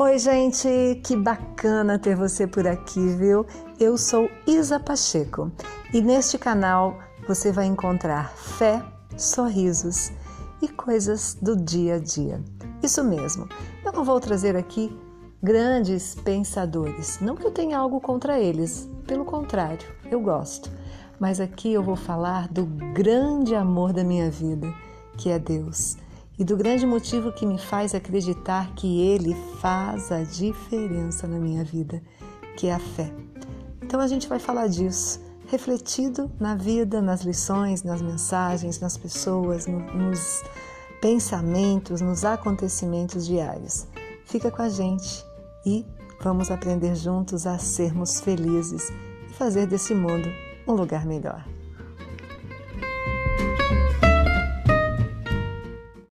Oi, gente, que bacana ter você por aqui, viu? Eu sou Isa Pacheco e neste canal você vai encontrar fé, sorrisos e coisas do dia a dia. Isso mesmo, eu não vou trazer aqui grandes pensadores, não que eu tenha algo contra eles, pelo contrário, eu gosto. Mas aqui eu vou falar do grande amor da minha vida, que é Deus e do grande motivo que me faz acreditar que Ele faz a diferença na minha vida, que é a fé. Então a gente vai falar disso, refletido na vida, nas lições, nas mensagens, nas pessoas, no, nos pensamentos, nos acontecimentos diários. Fica com a gente e vamos aprender juntos a sermos felizes e fazer desse mundo um lugar melhor.